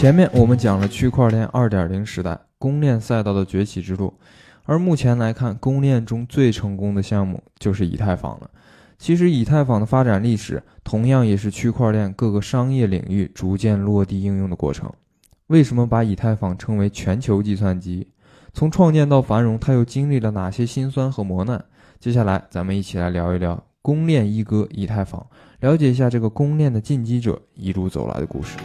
前面我们讲了区块链2.0时代公链赛道的崛起之路，而目前来看，公链中最成功的项目就是以太坊了。其实，以太坊的发展历史同样也是区块链各个商业领域逐渐落地应用的过程。为什么把以太坊称为全球计算机？从创建到繁荣，它又经历了哪些辛酸和磨难？接下来，咱们一起来聊一聊公链一哥以太坊，了解一下这个公链的进击者一路走来的故事。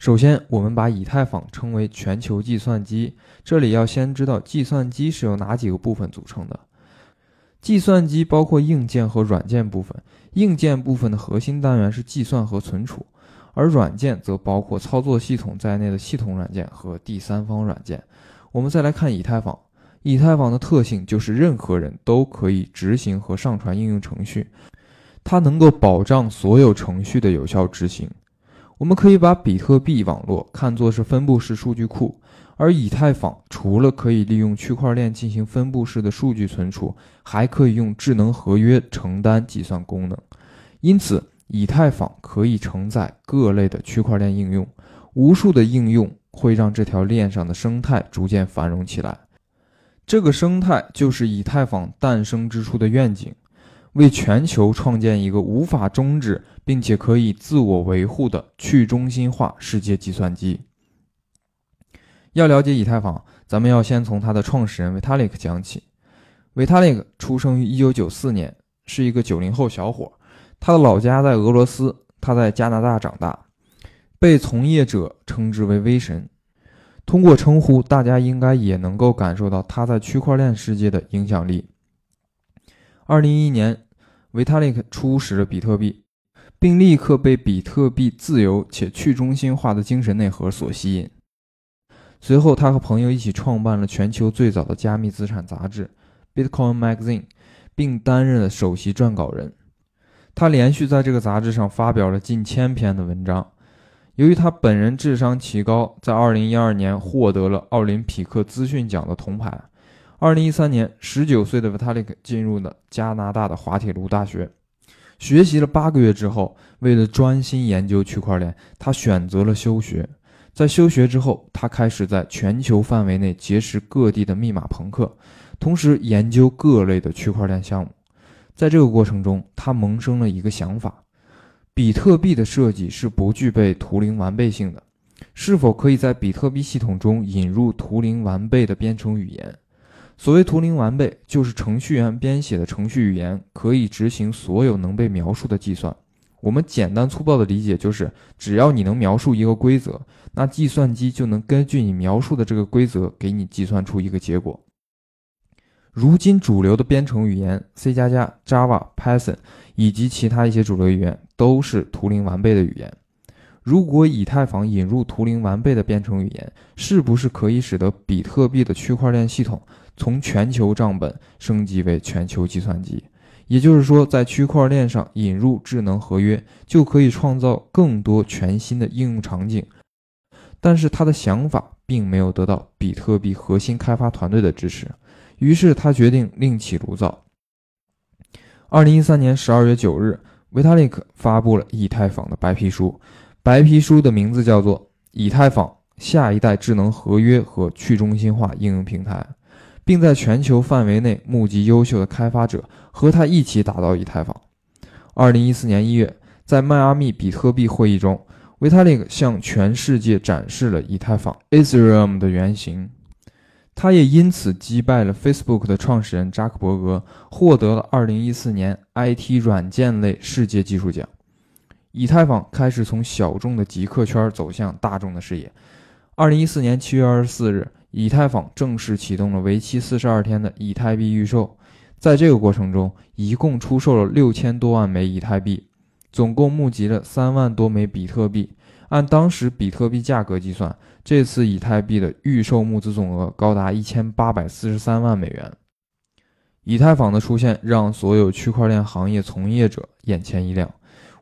首先，我们把以太坊称为全球计算机。这里要先知道计算机是由哪几个部分组成的。计算机包括硬件和软件部分，硬件部分的核心单元是计算和存储，而软件则包括操作系统在内的系统软件和第三方软件。我们再来看以太坊，以太坊的特性就是任何人都可以执行和上传应用程序，它能够保障所有程序的有效执行。我们可以把比特币网络看作是分布式数据库，而以太坊除了可以利用区块链进行分布式的数据存储，还可以用智能合约承担计算功能。因此，以太坊可以承载各类的区块链应用，无数的应用会让这条链上的生态逐渐繁荣起来。这个生态就是以太坊诞生之初的愿景。为全球创建一个无法终止并且可以自我维护的去中心化世界计算机。要了解以太坊，咱们要先从它的创始人 Vitalik 讲起。Vitalik 出生于1994年，是一个90后小伙。他的老家在俄罗斯，他在加拿大长大，被从业者称之为“威神”。通过称呼，大家应该也能够感受到他在区块链世界的影响力。二零一一年，维塔利克初识了比特币，并立刻被比特币自由且去中心化的精神内核所吸引。随后，他和朋友一起创办了全球最早的加密资产杂志《Bitcoin Magazine》，并担任了首席撰稿人。他连续在这个杂志上发表了近千篇的文章。由于他本人智商奇高，在二零一二年获得了奥林匹克资讯奖的铜牌。二零一三年，十九岁的 Vitalik 进入了加拿大的滑铁卢大学，学习了八个月之后，为了专心研究区块链，他选择了休学。在休学之后，他开始在全球范围内结识各地的密码朋克，同时研究各类的区块链项目。在这个过程中，他萌生了一个想法：比特币的设计是不具备图灵完备性的，是否可以在比特币系统中引入图灵完备的编程语言？所谓图灵完备，就是程序员编写的程序语言可以执行所有能被描述的计算。我们简单粗暴的理解就是，只要你能描述一个规则，那计算机就能根据你描述的这个规则给你计算出一个结果。如今主流的编程语言 C 加加、Java、Python 以及其他一些主流语言都是图灵完备的语言。如果以太坊引入图灵完备的编程语言，是不是可以使得比特币的区块链系统？从全球账本升级为全球计算机，也就是说，在区块链上引入智能合约，就可以创造更多全新的应用场景。但是他的想法并没有得到比特币核心开发团队的支持，于是他决定另起炉灶。二零一三年十二月九日，维塔利克发布了以太坊的白皮书，白皮书的名字叫做《以太坊下一代智能合约和去中心化应用平台》。并在全球范围内募集优秀的开发者，和他一起打造以太坊。二零一四年一月，在迈阿密比特币会议中，维塔利克向全世界展示了以太坊 Ethereum 的原型。他也因此击败了 Facebook 的创始人扎克伯格，获得了二零一四年 IT 软件类世界技术奖。以太坊开始从小众的极客圈走向大众的视野。二零一四年七月二十四日。以太坊正式启动了为期四十二天的以太币预售，在这个过程中，一共出售了六千多万枚以太币，总共募集了三万多枚比特币。按当时比特币价格计算，这次以太币的预售募资总额高达一千八百四十三万美元。以太坊的出现让所有区块链行业从业者眼前一亮。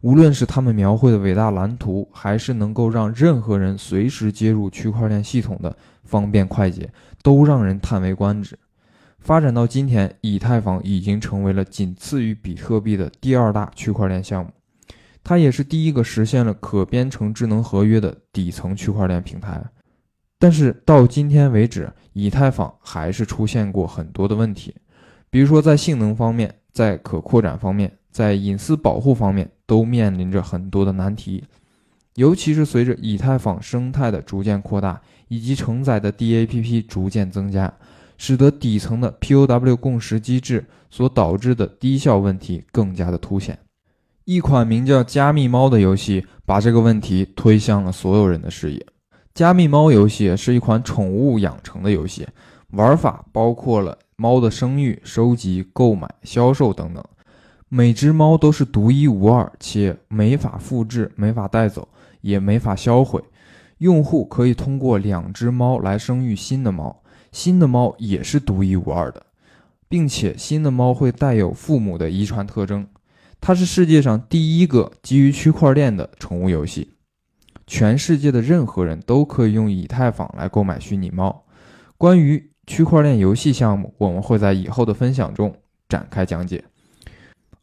无论是他们描绘的伟大蓝图，还是能够让任何人随时接入区块链系统的方便快捷，都让人叹为观止。发展到今天，以太坊已经成为了仅次于比特币的第二大区块链项目。它也是第一个实现了可编程智能合约的底层区块链平台。但是到今天为止，以太坊还是出现过很多的问题，比如说在性能方面，在可扩展方面，在隐私保护方面都面临着很多的难题。尤其是随着以太坊生态的逐渐扩大，以及承载的 DAPP 逐渐增加。使得底层的 POW 共识机制所导致的低效问题更加的凸显。一款名叫《加密猫》的游戏把这个问题推向了所有人的视野。加密猫游戏是一款宠物养成的游戏，玩法包括了猫的生育、收集、购买、销售等等。每只猫都是独一无二，且没法复制、没法带走、也没法销毁。用户可以通过两只猫来生育新的猫。新的猫也是独一无二的，并且新的猫会带有父母的遗传特征。它是世界上第一个基于区块链的宠物游戏。全世界的任何人都可以用以太坊来购买虚拟猫。关于区块链游戏项目，我们会在以后的分享中展开讲解。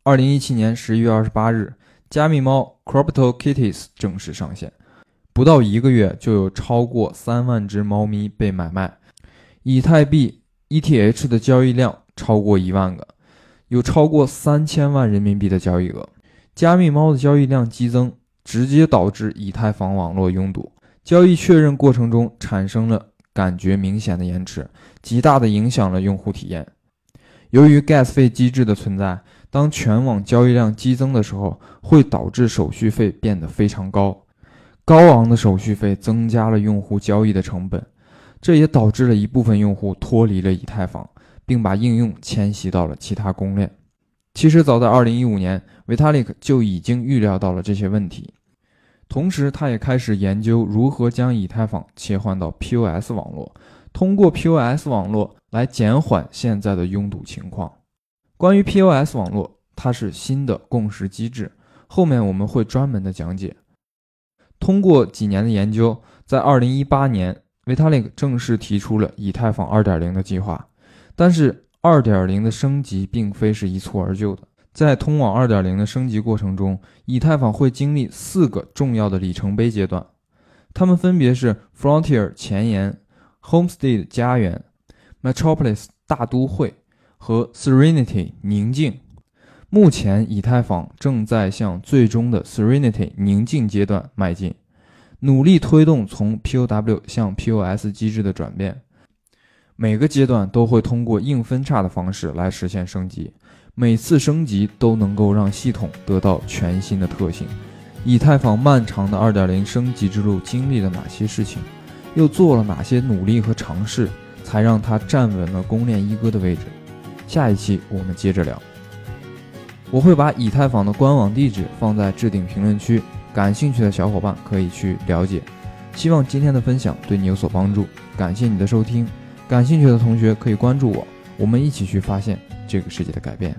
二零一七年十一月二十八日，加密猫 Crypto Kitties 正式上线，不到一个月就有超过三万只猫咪被买卖。以太币 ETH 的交易量超过一万个，有超过三千万人民币的交易额。加密猫的交易量激增，直接导致以太坊网络拥堵，交易确认过程中产生了感觉明显的延迟，极大的影响了用户体验。由于 Gas 费机制的存在，当全网交易量激增的时候，会导致手续费变得非常高，高昂的手续费增加了用户交易的成本。这也导致了一部分用户脱离了以太坊，并把应用迁徙到了其他公链。其实早在2015年，Vitalik 就已经预料到了这些问题，同时他也开始研究如何将以太坊切换到 POS 网络，通过 POS 网络来减缓现在的拥堵情况。关于 POS 网络，它是新的共识机制，后面我们会专门的讲解。通过几年的研究，在2018年。Vitalik 正式提出了以太坊2.0的计划，但是2.0的升级并非是一蹴而就的。在通往2.0的升级过程中，以太坊会经历四个重要的里程碑阶段，它们分别是 Frontier 前沿、Homestead 家园、Metropolis 大都会和 Serenity 宁静。目前，以太坊正在向最终的 Serenity 宁静阶段迈进。努力推动从 POW 向 POS 机制的转变，每个阶段都会通过硬分叉的方式来实现升级，每次升级都能够让系统得到全新的特性。以太坊漫长的2.0升级之路经历了哪些事情，又做了哪些努力和尝试，才让它站稳了公链一哥的位置？下一期我们接着聊。我会把以太坊的官网地址放在置顶评论区。感兴趣的小伙伴可以去了解，希望今天的分享对你有所帮助。感谢你的收听，感兴趣的同学可以关注我，我们一起去发现这个世界的改变。